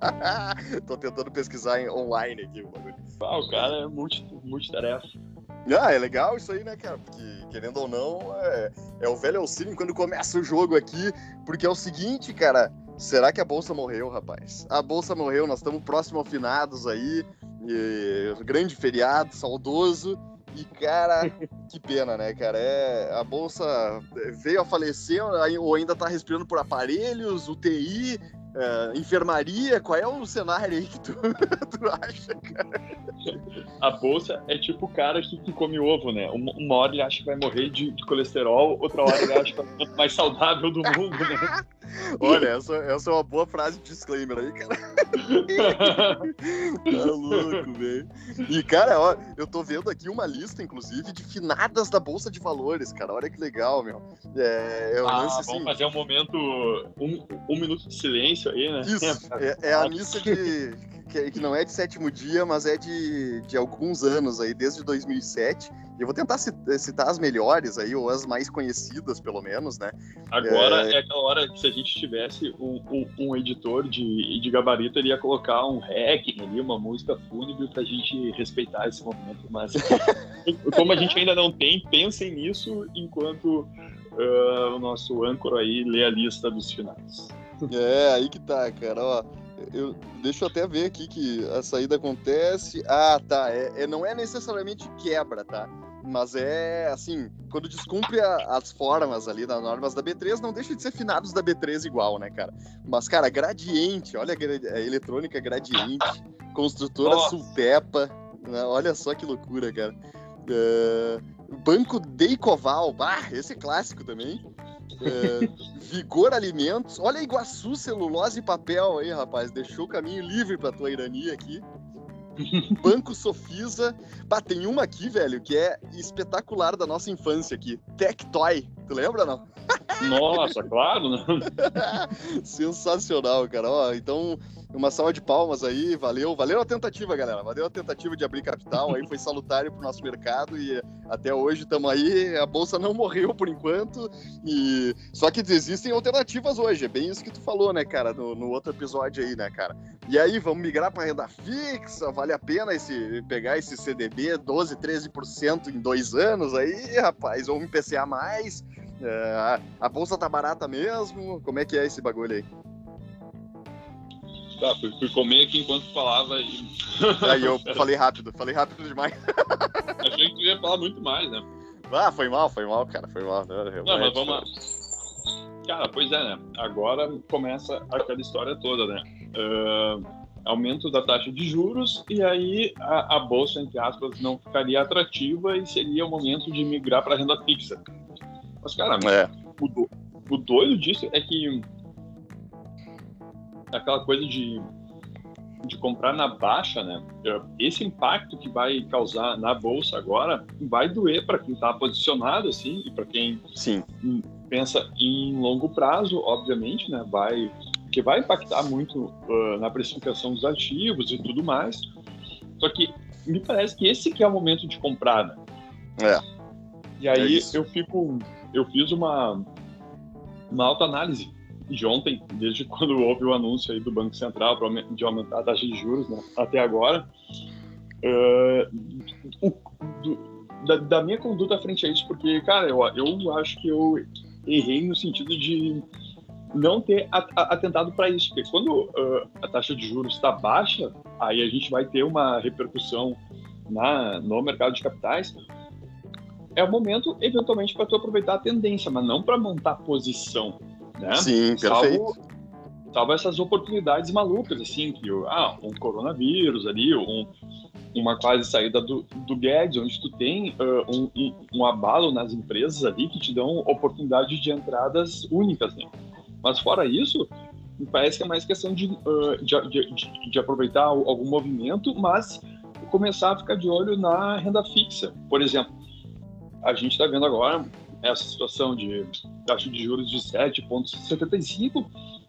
Tô tentando pesquisar em, online aqui o bagulho. Ah, o cara é multi, multitarefa. Ah, é legal isso aí, né, cara? Porque, querendo ou não, é, é o velho auxílio quando começa o jogo aqui. Porque é o seguinte, cara. Será que a bolsa morreu, rapaz? A bolsa morreu, nós estamos próximo ao finados aí. E, grande feriado, saudoso. E, cara, que pena, né, cara? É, a bolsa veio a falecer ou ainda tá respirando por aparelhos, UTI, é, enfermaria, qual é o cenário aí que tu, tu acha, cara? A bolsa é tipo o cara que, que come ovo, né? Uma, uma, hora ele acha que vai morrer de, de colesterol, outra hora ele acha que é o mais saudável do mundo, né? Olha, essa, essa é uma boa frase de disclaimer aí, cara. tá louco, velho. E, cara, ó, eu tô vendo aqui uma lista, inclusive, de finadas da Bolsa de Valores, cara. Olha que legal, meu. É, é ah, lance, vamos assim... fazer um momento, um, um minuto de silêncio aí, né? Isso, é, é a missa de que, que, não é de sétimo dia, mas é de, de alguns anos aí, desde 2007. E eu vou tentar citar as melhores aí, ou as mais conhecidas, pelo menos, né? Agora é, é aquela hora que se a gente tivesse um, um, um, editor de, de gabarito, ele ia colocar um hack ali, uma música fúnebre pra gente respeitar esse momento. Mas como a gente ainda não tem, pensem nisso enquanto uh, o nosso âncora aí lê a lista dos finais. É, aí que tá, cara. Ó, eu, deixa eu até ver aqui que a saída acontece. Ah, tá. É, é não é necessariamente quebra, tá? Mas é assim, quando descumpre a, as formas ali das normas da B3, não deixa de ser finados da B3 igual, né, cara? Mas, cara, gradiente, olha a, a eletrônica gradiente, construtora Nossa. Sulpepa, né? olha só que loucura, cara. Uh, Banco Deicoval, bah, esse é clássico também. É, Vigor Alimentos. Olha Iguaçu Celulose e Papel aí, rapaz. Deixou o caminho livre pra tua irania aqui. Banco Sofisa. Bah, tem uma aqui, velho, que é espetacular da nossa infância aqui. Tectoy. Tu lembra, não? Nossa, claro, né? Sensacional, cara. Ó, então, uma salva de palmas aí, valeu. Valeu a tentativa, galera. Valeu a tentativa de abrir capital, aí foi salutário pro nosso mercado e até hoje estamos aí. A bolsa não morreu por enquanto. E só que existem alternativas hoje. É bem isso que tu falou, né, cara, no, no outro episódio aí, né, cara? E aí, vamos migrar para renda fixa? Vale a pena esse pegar esse CDB 12, 13% em dois anos aí, rapaz? Ou um mais? É, a bolsa tá barata mesmo? Como é que é esse bagulho aí? Tá, fui, fui comer aqui enquanto falava e. Aí eu falei rápido, falei rápido demais. Achei que tu ia falar muito mais, né? Ah, foi mal, foi mal, cara, foi mal. Não, Não mas vamos lá. Cara, pois é, né? Agora começa aquela história toda, né? Uh, aumento da taxa de juros e aí a, a, bolsa, entre aspas, não ficaria atrativa e seria o momento de migrar para renda fixa. Mas, cara, é. o, do, o doido disso é que aquela coisa de, de comprar na baixa, né? Esse impacto que vai causar na bolsa agora vai doer para quem está posicionado, assim, e para quem Sim. pensa em longo prazo, obviamente, né? Vai que vai impactar muito uh, na precificação dos ativos e tudo mais. Só que me parece que esse que é o momento de comprar, né? É. E aí é eu fico eu fiz uma, uma autoanálise de ontem, desde quando houve o anúncio aí do Banco Central de aumentar a taxa de juros né, até agora, uh, do, da, da, minha conduta frente a isso, porque, cara, eu, eu acho que eu errei no sentido de não ter atentado para isso, porque quando uh, a taxa de juros está baixa, aí a gente vai ter uma repercussão na, no mercado de capitais, é o momento, eventualmente, para tu aproveitar a tendência, mas não para montar posição, né? Sim, perfeito. Salvo, salvo essas oportunidades malucas, assim, que, ah, um coronavírus ali, um, uma quase saída do, do Guedes, onde tu tem uh, um, um, abalo nas empresas ali que te dão oportunidades de entradas únicas, né? Mas fora isso, me parece que é mais questão de, uh, de, de, de, aproveitar algum movimento, mas começar a ficar de olho na renda fixa. Por exemplo, a gente está vendo agora essa situação de taxa de juros de 7,75.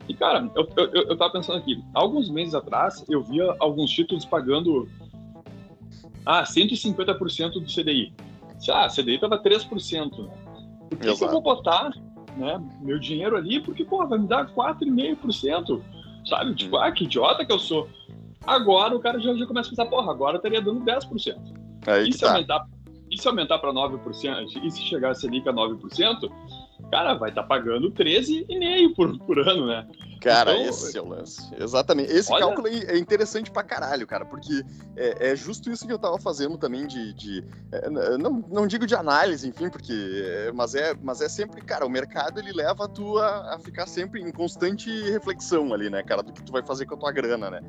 E, cara, eu, eu, eu tava pensando aqui, alguns meses atrás eu via alguns títulos pagando ah, 150% do CDI. Ah, CDI tava 3%. Né? Por que, que eu vou botar né, meu dinheiro ali? Porque, pô, vai me dar 4,5%. sabe? Tipo, ah, que idiota que eu sou. Agora o cara já, já começa a pensar, porra, agora estaria dando 10%. Aí e, se tá. aumentar, e se aumentar para 9%, e se chegar a Selic a 9%, cara, vai estar tá pagando 13,5% por, por ano, né? Cara, então, esse é o lance. Exatamente. Esse olha... cálculo é interessante pra caralho, cara, porque é, é justo isso que eu tava fazendo também de. de é, não, não digo de análise, enfim, porque. Mas é, mas é sempre, cara, o mercado ele leva tu a, a ficar sempre em constante reflexão ali, né, cara, do que tu vai fazer com a tua grana, né?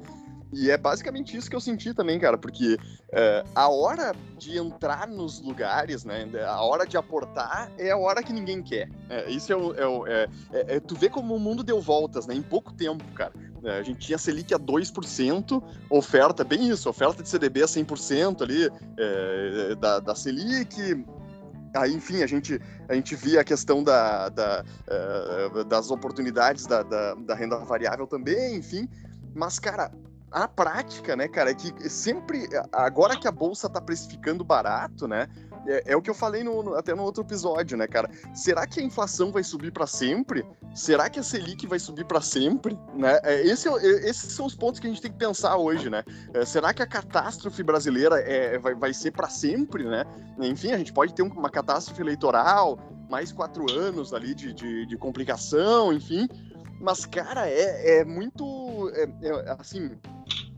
E é basicamente isso que eu senti também, cara, porque é, a hora de entrar nos lugares, né, a hora de aportar é a hora que ninguém quer. É, isso é, o, é, o, é, é, Tu vê como o mundo deu voltas, né, em pouco tempo, cara. a gente tinha Selic a 2%, oferta, bem isso, oferta de CDB a 100% ali, da, da Selic, Aí, enfim, a gente, a gente via a questão da, da uh, das oportunidades da, da, da, renda variável também, enfim. Mas, cara, a prática, né, cara, é que sempre, agora que a bolsa tá precificando barato, né, é, é o que eu falei no, no, até no outro episódio, né, cara? Será que a inflação vai subir para sempre? Será que a Selic vai subir para sempre? Né? É, esse, é, esses são os pontos que a gente tem que pensar hoje, né? É, será que a catástrofe brasileira é, vai, vai ser para sempre, né? Enfim, a gente pode ter uma catástrofe eleitoral, mais quatro anos ali de, de, de complicação, enfim. Mas, cara, é, é muito. É, é, assim,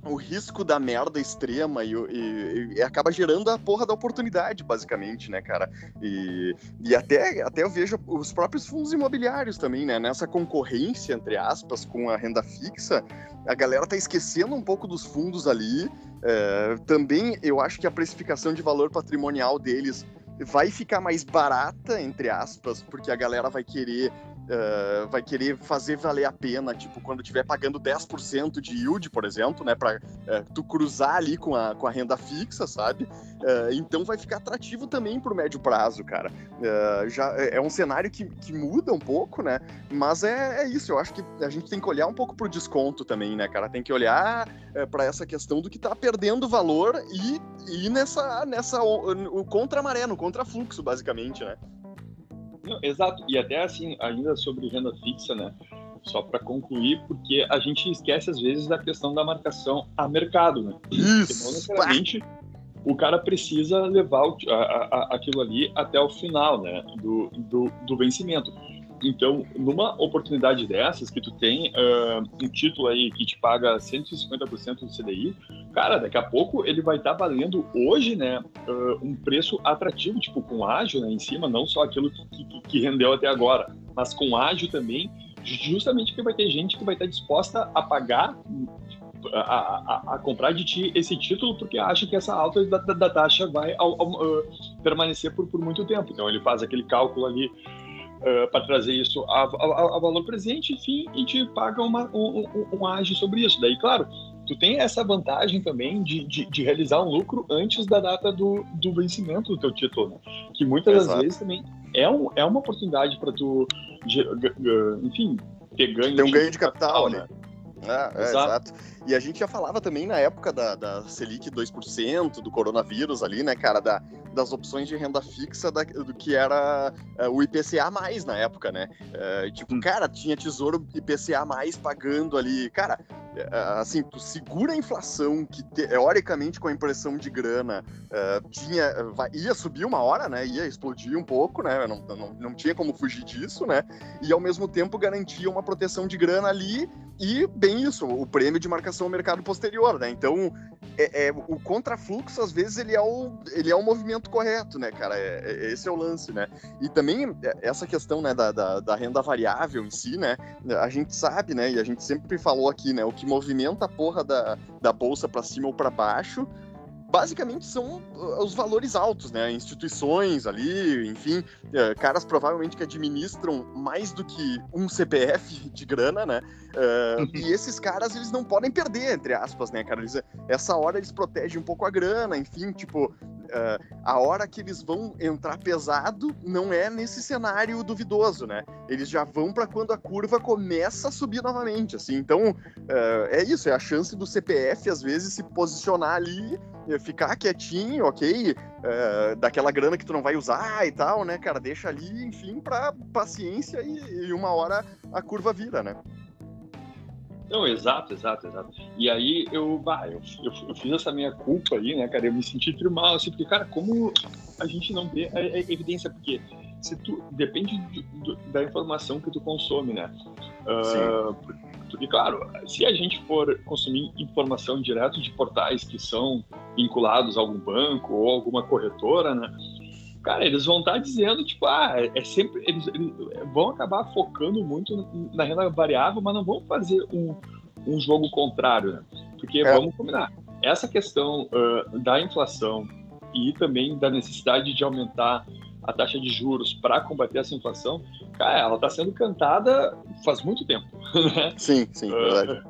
o risco da merda extrema e, e, e, acaba gerando a porra da oportunidade, basicamente, né, cara? E, e até, até eu vejo os próprios fundos imobiliários também, né? Nessa concorrência, entre aspas, com a renda fixa, a galera tá esquecendo um pouco dos fundos ali. É, também eu acho que a precificação de valor patrimonial deles vai ficar mais barata, entre aspas, porque a galera vai querer uh, vai querer fazer valer a pena, tipo, quando estiver pagando 10% de yield, por exemplo, né, para uh, eh, tu cruzar ali com a, com a renda fixa, sabe? Uh, então vai ficar atrativo também pro médio prazo, cara. já é um cenário que, que muda um pouco, né? Mas é, é isso, eu acho que a gente tem que olhar um pouco pro desconto também, né, cara? Tem que olhar para essa questão do que tá perdendo valor e, e nessa, nessa o, o contra-maré, no contra-fluxo, basicamente, né? Não, exato. E até assim, ainda sobre renda fixa, né? Só para concluir, porque a gente esquece às vezes da questão da marcação a mercado, né? Isso. não necessariamente o cara precisa levar o, a, a, aquilo ali até o final, né? Do, do, do vencimento. Então, numa oportunidade dessas, que tu tem uh, um título aí que te paga 150% do CDI, cara, daqui a pouco ele vai estar tá valendo hoje, né, uh, um preço atrativo, tipo, com ágio né, em cima, não só aquilo que, que, que rendeu até agora, mas com ágio também, justamente porque vai ter gente que vai estar tá disposta a pagar a, a, a, comprar de ti esse título porque acha que essa alta da, da, da taxa vai ao, ao, uh, permanecer por, por muito tempo. Então ele faz aquele cálculo ali uh, eh, para trazer isso a, a, a, valor presente, enfim, e te paga uma, um, um, um ágio sobre isso. Daí, claro, tu tem essa vantagem também de, de, de, realizar um lucro antes da data do, do vencimento do teu título, né? que muitas Exato. das vezes também é, um, é uma oportunidade para tu, enfim, ter ganho. Tem um ganho de capital, capital né? né? É, é, exato. E a gente já falava também na época da, da Selic 2%, do coronavírus ali, né, cara, da, das opções de renda fixa da, do que era uh, o IPCA mais na época, né? Uh, tipo, hum. cara, tinha tesouro IPCA mais pagando ali. Cara, uh, assim, tu segura a inflação que teoricamente com a impressão de grana tinha, ia subir uma hora, né? Ia explodir um pouco, né? Não, não, não tinha como fugir disso, né? E ao mesmo tempo garantia uma proteção de grana ali e, bem isso, o prêmio de marcação ao mercado posterior, né? Então, é, é, o contrafluxo, às vezes, ele é o, ele é o movimento correto, né, cara? É, é, esse é o lance, né? E também, é, essa questão, né, da, da, da, renda variável em si, né? A gente sabe, né, e a gente sempre falou aqui, né? O que movimenta a porra da, da bolsa para cima ou para baixo basicamente são uh, os valores altos, né? Instituições ali, enfim, uh, caras provavelmente que administram mais do que um CPF de grana, né? Uh, e esses caras, eles não podem perder, entre aspas, né, cara? Eles, essa hora eles protegem um pouco a grana, enfim, tipo, Uh, a hora que eles vão entrar pesado não é nesse cenário duvidoso, né? Eles já vão para quando a curva começa a subir novamente, assim. Então, uh, é isso, é a chance do CPF às vezes se posicionar ali, ficar quietinho, ok? Uh, daquela grana que tu não vai usar e tal, né, cara? Deixa ali, enfim, para paciência e, e uma hora a curva vira, né? Não, exato, exato, exato. E aí eu, bah, eu, eu, eu, fiz essa minha culpa aí, né, cara? Eu me senti mal, assim, porque, cara, como a gente não vê a, a evidência, porque se tu depende do, do, da informação que tu consome, né? Uh, porque, claro, se a gente for consumir informação direto de portais que são vinculados a algum banco ou alguma corretora, né? Cara, eles vão estar dizendo, tipo, ah, é, é sempre. Eles, eles, vão acabar focando muito na renda variável, mas não vão fazer um, um jogo contrário, né? Porque é. vamos combinar. Essa questão uh, da inflação e também da necessidade de aumentar a taxa de juros para combater essa inflação, cara, ela está sendo cantada faz muito tempo. Né? Sim, sim, uh, verdade.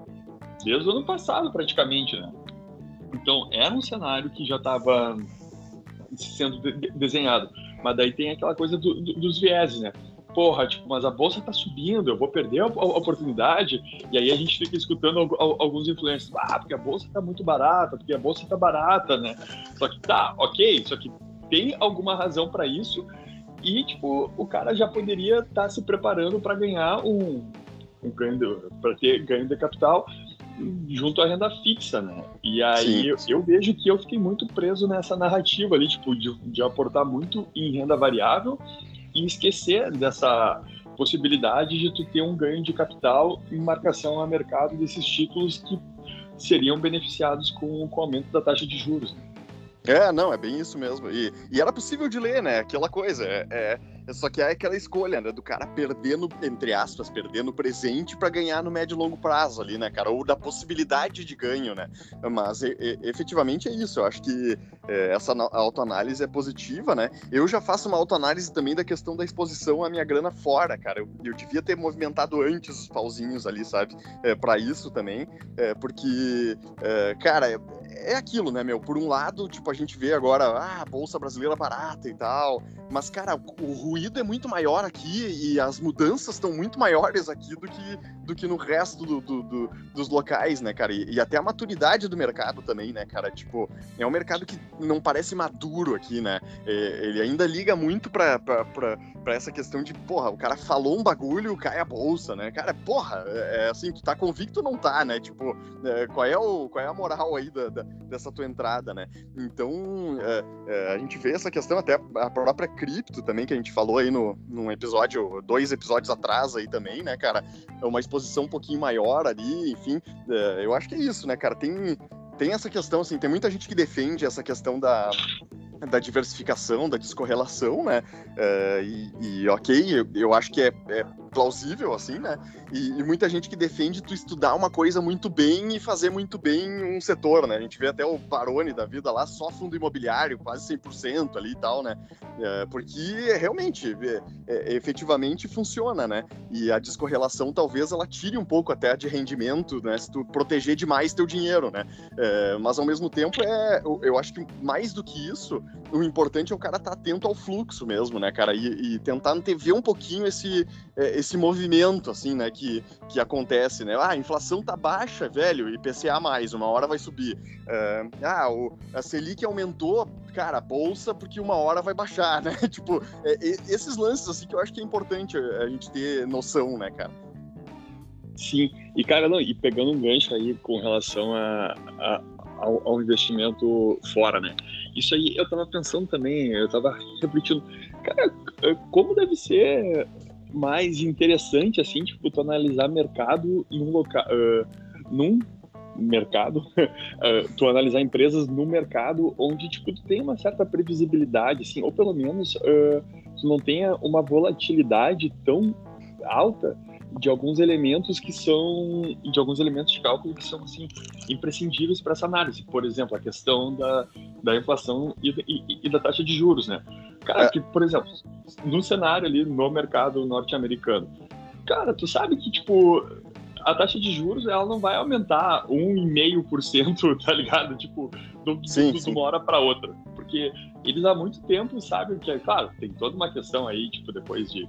Desde o ano passado, praticamente, né? Então, era um cenário que já estava sendo de desenhado. Mas daí tem aquela coisa do, do, dos vieses, né? Porra, tipo, mas a bolsa tá subindo, eu vou perder a, a oportunidade. E aí a gente fica escutando alguns influencers, ah, porque a bolsa tá muito barata, porque a bolsa tá barata, né? Só que tá, ok, só que tem alguma razão para isso. E, tipo, o cara já poderia estar tá se preparando para ganhar um, um ganho, para ter ganho de capital junto à renda fixa, né? E aí eu, eu, vejo que eu fiquei muito preso nessa narrativa ali, tipo, de, de aportar muito em renda variável e esquecer dessa possibilidade de tu ter um ganho de capital em marcação a mercado desses títulos que seriam beneficiados com, com o aumento da taxa de juros. Né? É, não, é bem isso mesmo. E, e era possível de ler, né? Aquela coisa. É, é, só que é aquela escolha, né? Do cara perder no, entre aspas, perder no presente para ganhar no médio e longo prazo ali, né, cara? Ou da possibilidade de ganho, né? Mas e, e, efetivamente é isso. Eu acho que é, essa autoanálise é positiva, né? Eu já faço uma autoanálise também da questão da exposição à minha grana fora, cara. Eu, eu devia ter movimentado antes os pauzinhos ali, sabe? É, para isso também. É, porque, é, cara, é, é aquilo, né, meu? Por um lado, tipo, a gente vê agora, ah, bolsa brasileira barata e tal. Mas, cara, o ruído é muito maior aqui e as mudanças estão muito maiores aqui do que, do que no resto do, do, do, dos locais, né, cara? E, e, até a maturidade do mercado também, né, cara? Tipo, é um mercado que não parece maduro aqui, né? É, ele ainda liga muito pra, pra, pra, pra, essa questão de, porra, o cara falou um bagulho, cai a bolsa, né? Cara, porra, é, é assim, tu tá convicto ou não tá, né? Tipo, é, qual, é o, qual é a moral aí da, da, dessa tua entrada, né? Então, é, é, a gente vê essa questão até a própria cripto também, que a gente falou aí no, num episódio, dois episódios atrás aí também, né, cara? É uma exposição um pouquinho maior ali, enfim. É, eu acho que é isso, né, cara? Tem, tem essa questão, assim, tem muita gente que defende essa questão da, da diversificação, da descorrelação, né? É, e, e, ok, eu, eu acho que é, é plausível, assim, né? E, e, muita gente que defende tu estudar uma coisa muito bem e fazer muito bem um setor, né? A gente vê até o Barone da vida lá, só fundo imobiliário, quase 100% ali e tal, né? É, porque realmente, é, é, efetivamente funciona, né? E a descorrelação talvez ela tire um pouco até de rendimento, né? Se tu proteger demais teu dinheiro, né? Mas ao mesmo tempo, é, eu, eu, acho que mais do que isso, o importante é o cara estar tá atento ao fluxo mesmo, né, cara? E, e tentar antever um pouquinho esse é, esse movimento, assim, né, que, que acontece, né? Ah, a inflação tá baixa, velho, e PCA mais, uma hora vai subir. Uh, ah, o, a Selic aumentou, cara, a bolsa, porque uma hora vai baixar, né? tipo, é, esses lances, assim, que eu acho que é importante a gente ter noção, né, cara? Sim, e cara, não, e pegando um gancho aí com relação a, a ao, ao, investimento fora, né? Isso aí eu tava pensando também, eu tava refletindo, cara, como deve ser mais interessante, assim, tipo, tu analisar mercado em um local, uh, num mercado, uh, tu analisar empresas no mercado onde, tipo, tu tem uma certa previsibilidade, assim, ou pelo menos uh, tu não tenha uma volatilidade tão alta de alguns elementos que são de alguns elementos de cálculo que são assim imprescindíveis para essa análise por exemplo a questão da, da inflação e, e, e da taxa de juros né cara é. que por exemplo no cenário ali no mercado norte-americano cara tu sabe que tipo a taxa de juros ela não vai aumentar 1,5%, tá ligado? Tipo, do, sim, do, de uma hora para outra. Porque eles há muito tempo sabem que, claro, tem toda uma questão aí, tipo, depois de,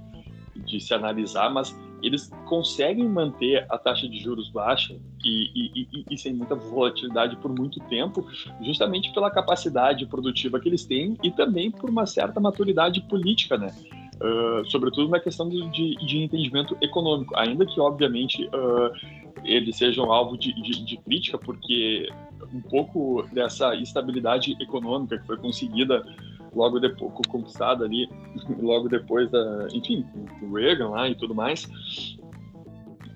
de se analisar, mas eles conseguem manter a taxa de juros baixa e, e, e, e, sem muita volatilidade por muito tempo, justamente pela capacidade produtiva que eles têm e também por uma certa maturidade política, né? Uh, sobretudo na questão de, de, entendimento econômico, ainda que, obviamente, uh, eles sejam alvo de, de, de, crítica, porque um pouco dessa estabilidade econômica que foi conseguida logo depois, conquistada ali, logo depois da, enfim, o Reagan lá e tudo mais,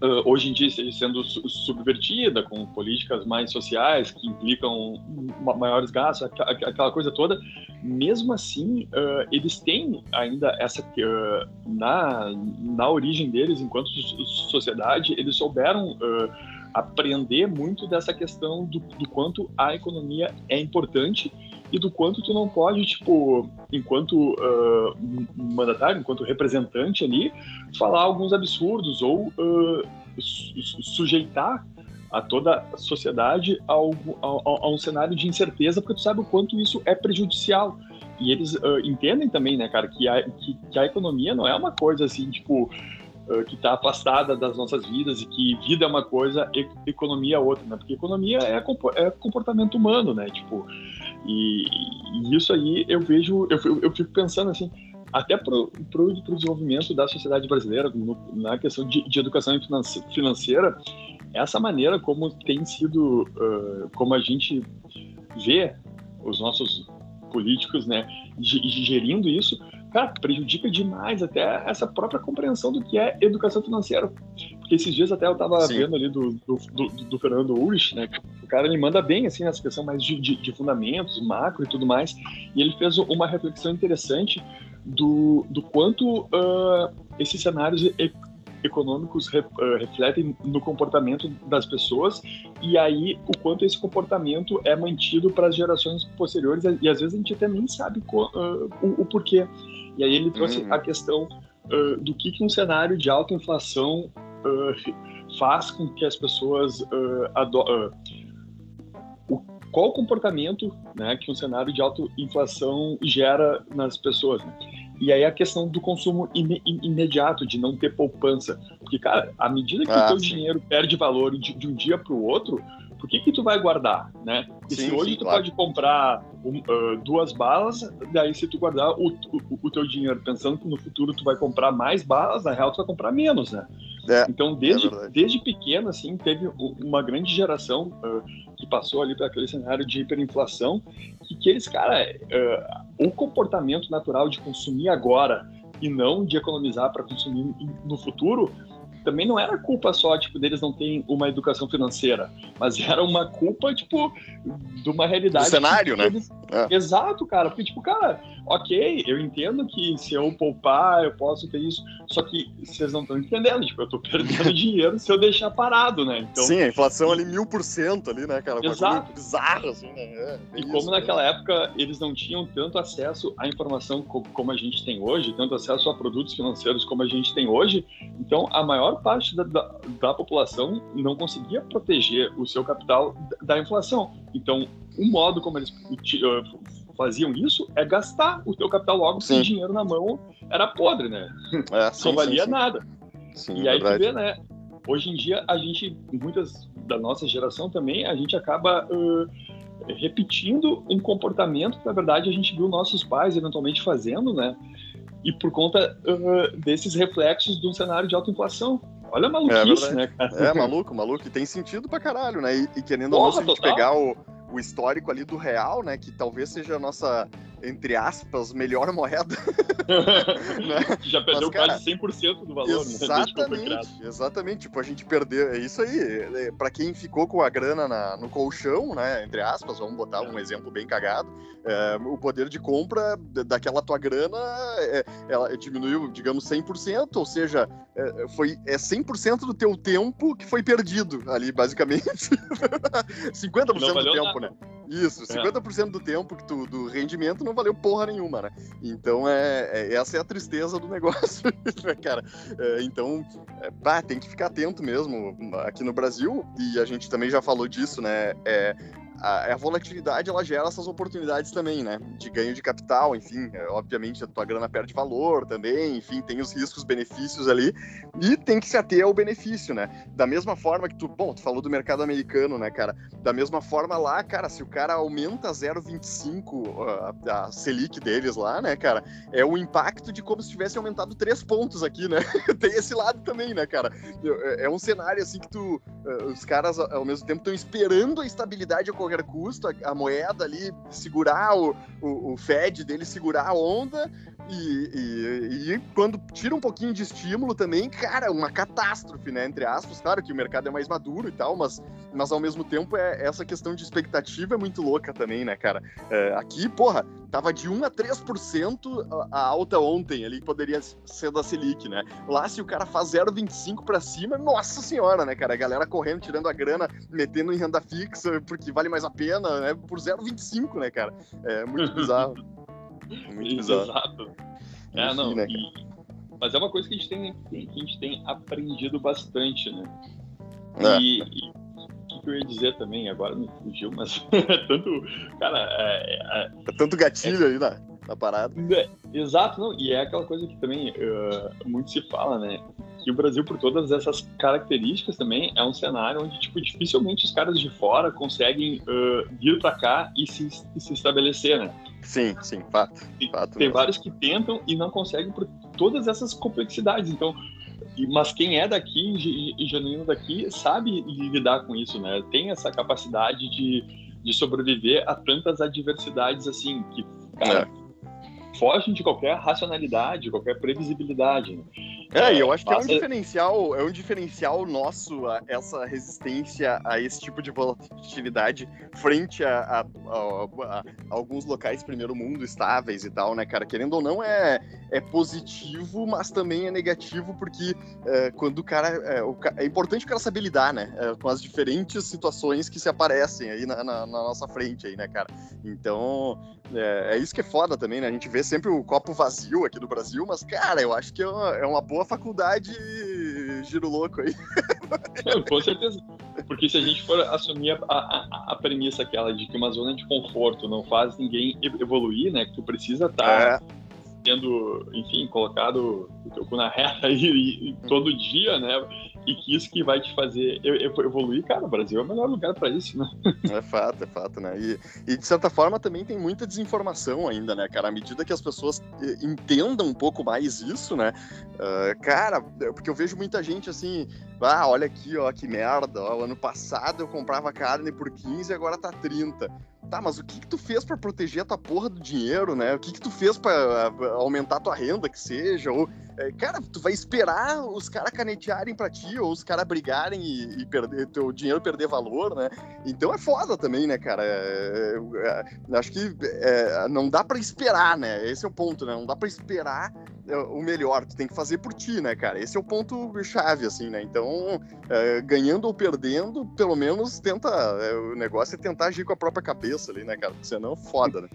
uh, hoje em dia sendo subvertida com políticas mais sociais que implicam maiores gastos, aquela coisa toda. Mesmo assim, uh, eles têm ainda essa uh, na na origem deles, enquanto sociedade, eles souberam aprender muito dessa questão do, do quanto a economia é importante e do quanto tu não pode, tipo, enquanto uh, mandatário, enquanto representante ali, falar alguns absurdos ou uh, sujeitar a toda a sociedade a, a, a, um cenário de incerteza, porque tu sabe o quanto isso é prejudicial. E eles uh, entendem também, né, cara, que a, que, que a economia não é uma coisa assim, tipo, que está afastada das nossas vidas e que vida é uma coisa, economia é outra, né? Porque economia é, é comportamento humano, né? Tipo, e, isso aí eu vejo, eu, eu fico pensando assim, até para o desenvolvimento da sociedade brasileira, no, na questão de, de, educação financeira, essa maneira como tem sido, uh, como a gente vê os nossos políticos, né, gerindo isso, cara, prejudica demais até essa própria compreensão do que é educação financeira. Porque esses dias até eu estava vendo ali do, do, do, do Fernando Ulrich, né, o cara ele manda bem assim nessa questão mais de, de, de, fundamentos, macro e tudo mais, e ele fez uma reflexão interessante do, do quanto uh, esses cenários e, econômicos re, uh, refletem no comportamento das pessoas e aí o quanto esse comportamento é mantido para as gerações posteriores e às vezes a gente até nem sabe uh, o, o, porquê. E aí ele trouxe uhum. a questão do que, que um cenário de alta inflação faz com que as pessoas uh, qual o comportamento né, que um cenário de alta inflação gera nas pessoas. Né? E aí a questão do consumo im imediato, de não ter poupança. Porque, cara, à medida que ah, o teu sim. dinheiro perde valor de, de um dia para o outro, por que que tu vai guardar, né? E sim, se hoje sim, tu claro. pode comprar um, uh, duas balas, daí se tu guardar o, o, o, teu dinheiro pensando que no futuro tu vai comprar mais balas, na real tu vai comprar menos, né? É, então, desde, é desde pequeno, assim, teve uma grande geração uh, que passou ali para aquele cenário de hiperinflação, que, que eles, cara, uh, o comportamento natural de consumir agora e não de economizar para consumir no futuro, também não era culpa só, tipo, deles não terem uma educação financeira, mas era uma culpa, tipo, de uma realidade. Do cenário, né? Eles... É. Exato, cara. Porque, tipo, cara, ok, eu entendo que se eu poupar, eu posso ter isso. Só que vocês não estão entendendo, tipo, eu tô perdendo dinheiro se eu deixar parado, né? Então, Sim, a inflação ali mil por cento ali, né, cara? Exato. Bizarro, assim, né? É, e isso, como naquela né? época eles não tinham tanto acesso à informação como a gente tem hoje, tanto acesso a produtos financeiros como a gente tem hoje, então a maior parte da, da, da população não conseguia proteger o seu capital da, inflação. Então, o modo como eles uh, faziam isso é gastar o teu capital logo, porque o dinheiro na mão era podre, né? É, sim, Não valia sim, sim. nada. e aí verdade. tu vê, né? Hoje em dia, a gente, muitas da nossa geração também, a gente acaba uh, repetindo um comportamento que, na verdade, a gente viu nossos pais eventualmente fazendo, né? E por conta uh, desses reflexos de um cenário de alta inflação. Olha a maluquice, é né, cara? É, maluco, maluco. E tem sentido pra caralho, né? E, e querendo ou não, se a gente pegar o, o histórico ali do real, né? Que talvez seja a nossa entre aspas, melhor moeda. né? Já perdeu Mas, cara, quase 100% do valor, né? exatamente, né? Exatamente, tipo, a gente perdeu, é isso aí. É, para quem ficou com a grana na, no colchão, né, entre aspas, vamos botar um exemplo bem cagado, é, o poder de compra daquela tua grana, é, ela diminuiu, digamos, 100%, ou seja, é, foi é 100% do teu tempo que foi perdido ali, basicamente. 50% do tempo, nada. né? Isso, 50% é. do tempo que tu, do rendimento não valeu porra nenhuma, né? Então, é, é essa é a tristeza do negócio, né, cara? É, então, é, pá, tem que ficar atento mesmo aqui no Brasil, e a gente também já falou disso, né? É, a, a, volatilidade ela gera essas oportunidades também, né? De ganho de capital, enfim, é, obviamente a tua grana perde valor também, enfim, tem os riscos, benefícios ali, e tem que se ater ao benefício, né? Da mesma forma que tu, bom, tu falou do mercado americano, né, cara? Da mesma forma lá, cara, se o cara aumenta 0,25 a, a Selic deles lá, né, cara, é o impacto de como se tivesse aumentado 3 pontos aqui, né? tem esse lado também, né, cara? É, é um cenário assim que tu, eh, os caras ao mesmo tempo estão esperando a estabilidade a qualquer custo, a, a moeda ali segurar o, o, o, Fed dele segurar a onda e, e, e, quando tira um pouquinho de estímulo também, cara, uma catástrofe, né? Entre aspas, claro que o mercado é mais maduro e tal, mas, mas ao mesmo tempo é, essa questão de expectativa é muito louca também, né, cara? É, aqui, porra, tava de 1 a 3% a, a alta ontem ali, que poderia ser da Selic, né? Lá, se o cara faz 0,25 para cima, nossa senhora, né, cara? A galera correndo, tirando a grana, metendo em renda fixa, porque vale mais a pena, né? Por 0,25, né, cara? É muito bizarro. muito bizarro. Exato. É, Enfim, não, né, e... Mas é uma coisa que a gente tem, que a gente tem aprendido bastante, né? É. E, e o que eu ia dizer também, agora me fugiu, mas tanto. Cara, é, é, é tanto gatilho é, aí na, na parada. É, exato, não, e é aquela coisa que também uh, muito se fala, né? Que o Brasil, por todas essas características também, é um cenário onde, tipo, dificilmente os caras de fora conseguem uh, vir para cá e se, e se estabelecer, né? Sim, sim, fato. fato tem vários que tentam e não conseguem por todas essas complexidades. Então, mas quem é daqui e genuíno daqui sabe lidar com isso, né? Tem essa capacidade de, de sobreviver a tantas adversidades assim que cara, é. fogem de qualquer racionalidade, qualquer previsibilidade. Né? É, e eu acho que é um diferencial, é um diferencial nosso essa resistência a esse tipo de volatilidade frente a, a, a, a, alguns locais primeiro mundo estáveis e tal, né, cara? Querendo ou não, é, é positivo, mas também é negativo, porque é, quando o cara. É, o, é, importante o cara saber lidar, né? É, com as diferentes situações que se aparecem aí na, na, na nossa frente aí, né, cara? Então, é, é, isso que é foda também, né? A gente vê sempre o copo vazio aqui do Brasil, mas, cara, eu acho que é uma, é uma boa faculdade giro louco aí. com certeza. Porque se a gente for assumir a, a, a, premissa aquela de que uma zona de conforto não faz ninguém evoluir, né? Que tu precisa estar. Tá... É tendo, enfim, colocado o teu cu na reta aí todo dia, né? E que isso que vai te fazer evoluir, cara, o Brasil é o melhor lugar para isso, né? É fato, é fato, né? E, e, de certa forma também tem muita desinformação ainda, né, cara? À medida que as pessoas eh, entendam um pouco mais isso, né? Uh, cara, porque eu vejo muita gente assim, ah, olha aqui, ó, que merda, ó, ano passado eu comprava carne por 15 e agora tá 30. Tá, mas o que que tu fez para proteger a tua porra do dinheiro, né? O que que tu fez para aumentar a tua renda, que seja? Ou, é, cara, tu vai esperar os caras canetearem para ti, ou os caras brigarem e, e, perder teu dinheiro perder valor, né? Então é foda também, né, cara? É, é, acho que é, não dá para esperar, né? Esse é o ponto, né? Não dá para esperar é, o melhor, tu tem que fazer por ti, né, cara? Esse é o ponto chave, assim, né? Então, é, ganhando ou perdendo, pelo menos tenta. É, o negócio é tentar agir com a própria cabeça ali, né, cara? Porque senão, foda, né?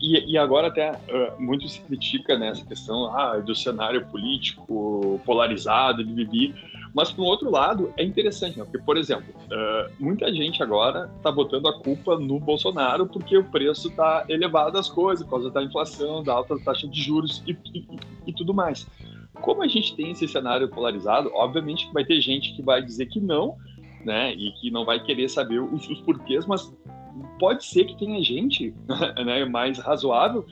E, e agora até uh, muito se critica nessa né, questão ah, do cenário político polarizado, bibibi. Mas, por outro lado, é interessante, né? porque, por exemplo, uh, muita gente agora está botando a culpa no Bolsonaro porque o preço está elevado das coisas, por causa da inflação, da alta taxa de juros e, e, e tudo mais. Como a gente tem esse cenário polarizado, obviamente que vai ter gente que vai dizer que não, né, e que não vai querer saber os, os porquês, mas pode ser que tenha gente né, mais razoável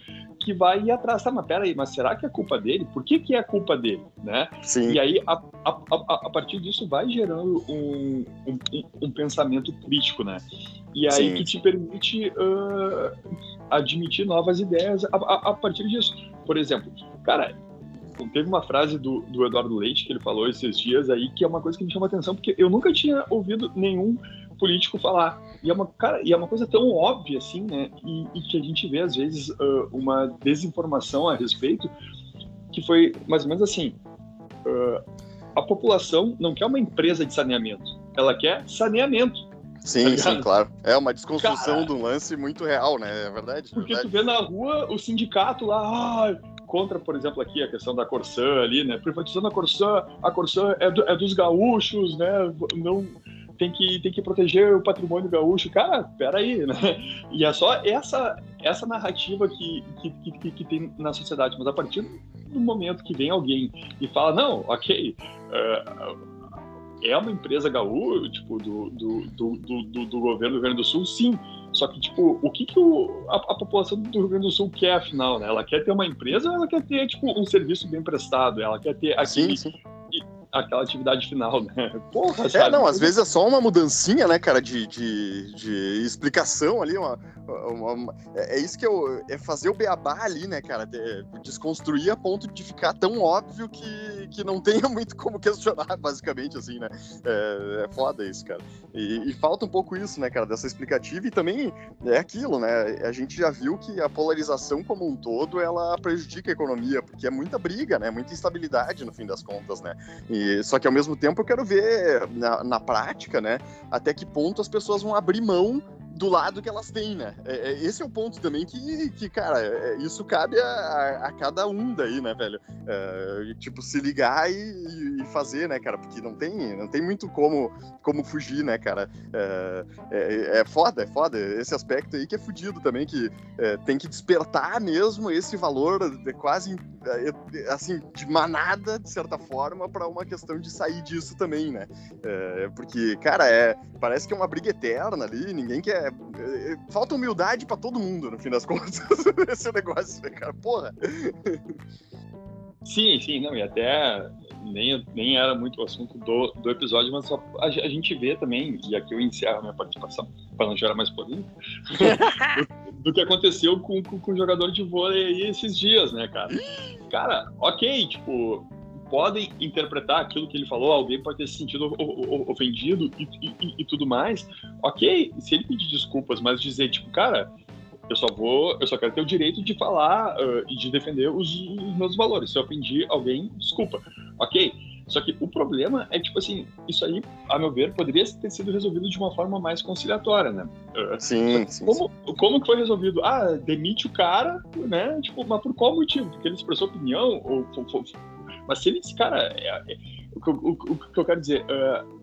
que vai ir atrás, tá, mas peraí, mas será que é culpa dele? Por que, que é culpa dele, né? Sim. E aí, a, a, a, a partir disso, vai gerando um, um, um, pensamento crítico, né? E aí Sim. que te permite uh, admitir novas ideias a, a, partir disso. Por exemplo, cara, teve uma frase do, do Eduardo Leite que ele falou esses dias aí, que é uma coisa que me chama atenção, porque eu nunca tinha ouvido nenhum político falar. E é uma, cara, e é uma coisa tão óbvia, assim, né? E, e que a gente vê, às vezes, uh, uma desinformação a respeito, que foi mais ou menos assim: uh, a população não quer uma empresa de saneamento, ela quer saneamento. Sim, tá sim, claro. É uma desconstrução de um lance muito real, né? É verdade. Porque verdade. tu vê na rua o sindicato lá, ah, contra, por exemplo, aqui a questão da Corsã ali, né? Privatizando a Corsã, a Corsã é, do, é dos gaúchos, né? Não, tem que, tem que proteger o patrimônio gaúcho. Cara, peraí, né? E é só essa, essa narrativa que, que, que, que tem na sociedade. Mas a partir do momento que vem alguém e fala, não, ok, uh, é uma empresa gaúcha, tipo, do, do, do, do, do governo do Rio Grande do Sul, sim. Só que, tipo, o que, que o, a, a, população do Rio Grande do Sul quer, afinal, né? Ela quer ter uma empresa ou ela quer ter, tipo, um serviço bem prestado? Ela quer ter aquele, sim, sim aquela atividade final, né? Porra, É, não, às vezes é só uma mudancinha, né, cara, de, de, de explicação ali, uma, uma, uma, é, é isso que eu. É fazer o beabá ali, né, cara? De, desconstruir a ponto de ficar tão óbvio que, que não tenha muito como questionar, basicamente, assim, né? É, é foda isso, cara. E, e, falta um pouco isso, né, cara, dessa explicativa e também é aquilo, né? A gente já viu que a polarização como um todo ela prejudica a economia, porque é muita briga, né? Muita instabilidade no fim das contas, né? E, só que ao mesmo tempo eu quero ver na, na prática, né? Até que ponto as pessoas vão abrir mão do lado que elas têm, né? É, é, esse é o ponto também que, que cara, é, isso cabe a, a, cada um daí, né, velho? É, tipo, se ligar e, e, fazer, né, cara? Porque não tem, não tem muito como, como fugir, né, cara? É, é, é foda, é foda. Esse aspecto aí que é fudido também, que tem que despertar mesmo esse valor quase, assim, de manada, de certa forma, para uma questão de sair disso também, né? porque, cara, é, parece que é uma briga eterna ali, ninguém quer é, é, falta humildade para todo mundo, no fim das contas, esse negócio, né, cara? Porra! Sim, sim, não, e até nem, nem era muito o assunto do, do episódio, mas só a, a gente vê também, e aqui eu encerro a minha participação, para não gerar mais polêmica, do, do, que aconteceu com, com, com o jogador de vôlei esses dias, né, cara? Cara, ok, tipo, podem interpretar aquilo que ele falou, alguém pode ter se sentido ofendido e, e, e, tudo mais. Ok, se ele pedir desculpas, mas dizer, tipo, cara, eu só vou, eu só quero ter o direito de falar uh, e de defender os, os, meus valores. Se eu ofendi alguém, desculpa. Ok. Só que o problema é, tipo assim, isso aí, a meu ver, poderia ter sido resolvido de uma forma mais conciliatória, né? Sim, sim. Como, sim. como que foi resolvido? Ah, demite o cara, né? Tipo, mas por qual motivo? Porque ele expressou opinião? Ou, ou mas se eles, cara, é, é, o, o, o, que eu quero dizer, uh,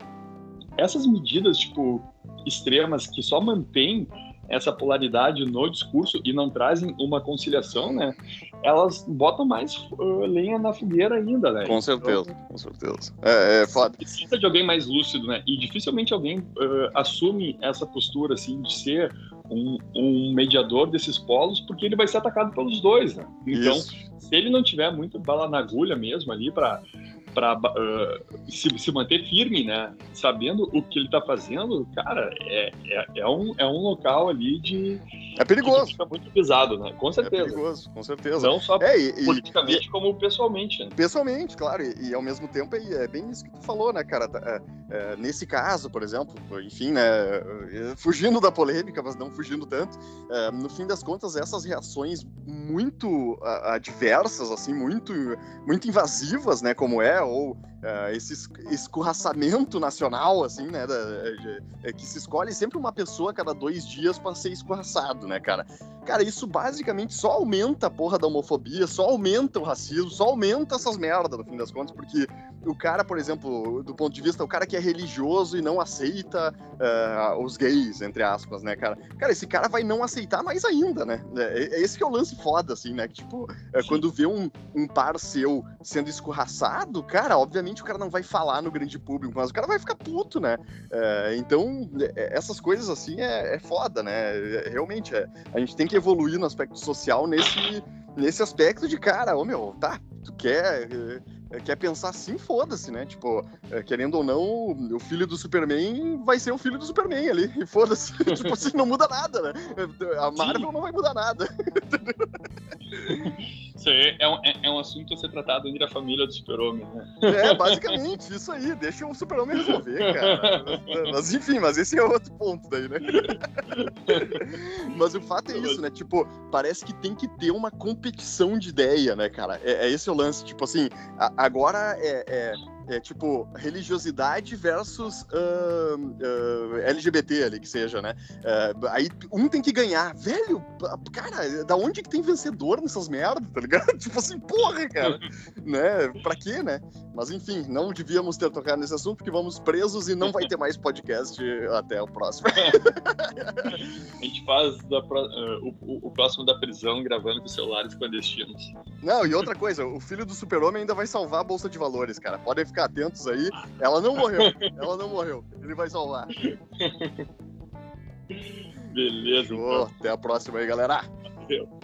essas medidas, tipo, extremas que só mantêm essa polaridade no discurso e não trazem uma conciliação, né? Elas botam mais uh, lenha na fogueira ainda, né? Com certeza, então, com certeza. É, é foda. Precisa de alguém mais lúcido, né? E dificilmente alguém uh, assume essa postura, assim, de ser um, um, mediador desses polos, porque ele vai ser atacado pelos dois, né? Então, Isso. se ele não tiver muito bala na agulha mesmo ali para para uh, se, se, manter firme, né? Sabendo o que ele está fazendo, cara, é, é, é, um, é um local ali de. É perigoso. Fica muito pisado, né? Com certeza. É perigoso, com certeza. Não só é, e, politicamente, e, como pessoalmente. Né? Pessoalmente, claro. E, e, ao mesmo tempo é, bem isso que tu falou, né, cara? É, é, nesse caso, por exemplo, enfim, né? Fugindo da polêmica, mas não fugindo tanto, é, no fim das contas, essas reações muito adversas, assim, muito, muito invasivas, né? Como é, ou uh, esse escorraçamento nacional, assim, né? Da, é, que se escolhe sempre uma pessoa a cada dois dias para ser escorraçado, né, cara? Cara, isso basicamente só aumenta a porra da homofobia, só aumenta o racismo, só aumenta essas merdas, no fim das contas, porque o cara, por exemplo, do ponto de vista, o cara que é religioso e não aceita uh, os gays, entre aspas, né, cara? Cara, esse cara vai não aceitar mais ainda, né? É, é esse que é o lance foda, assim, né? Que, tipo, é, quando vê um, um par seu sendo escorraçado, cara, obviamente o cara não vai falar no grande público, mas o cara vai ficar puto, né? É, então, é, essas coisas, assim, é, é foda, né? É, realmente, a gente tem que evoluir no aspecto social nesse, nesse aspecto de, cara, ô meu, tá, tu quer é, quer pensar assim, foda-se, né? Tipo, é, querendo ou não, o filho do Superman vai ser o filho do Superman ali, e foda-se. tipo assim, não muda nada, né? A Marvel Sim. não vai mudar nada. Isso aí é um, é, é um assunto a ser tratado entre a família do super-homem, né? É, basicamente, isso aí. Deixa o super-homem resolver, cara. Mas enfim, mas esse é outro ponto daí, né? mas o fato é isso, né? Tipo, parece que tem que ter uma competição de ideia, né, cara? É, é esse o lance. Tipo assim, a, agora é, é É tipo, religiosidade versus uh, uh, LGBT ali, que seja, né? Uh, aí um tem que ganhar. Velho, cara, da onde que tem vencedor nessas merdas, tá ligado? tipo assim, porra, cara. né? Pra quê, né? Mas enfim, não devíamos ter tocado nesse assunto, porque vamos presos e não vai ter mais podcast até o próximo. A gente faz da, uh, o, o, próximo da prisão gravando com celulares clandestinos. Não, e outra coisa, o filho do super-homem ainda vai salvar a Bolsa de Valores, cara. Podem ficar atentos aí. Ela não morreu. Ela não morreu. Ele vai salvar. Beleza. Então. Até a próxima aí, galera. Valeu.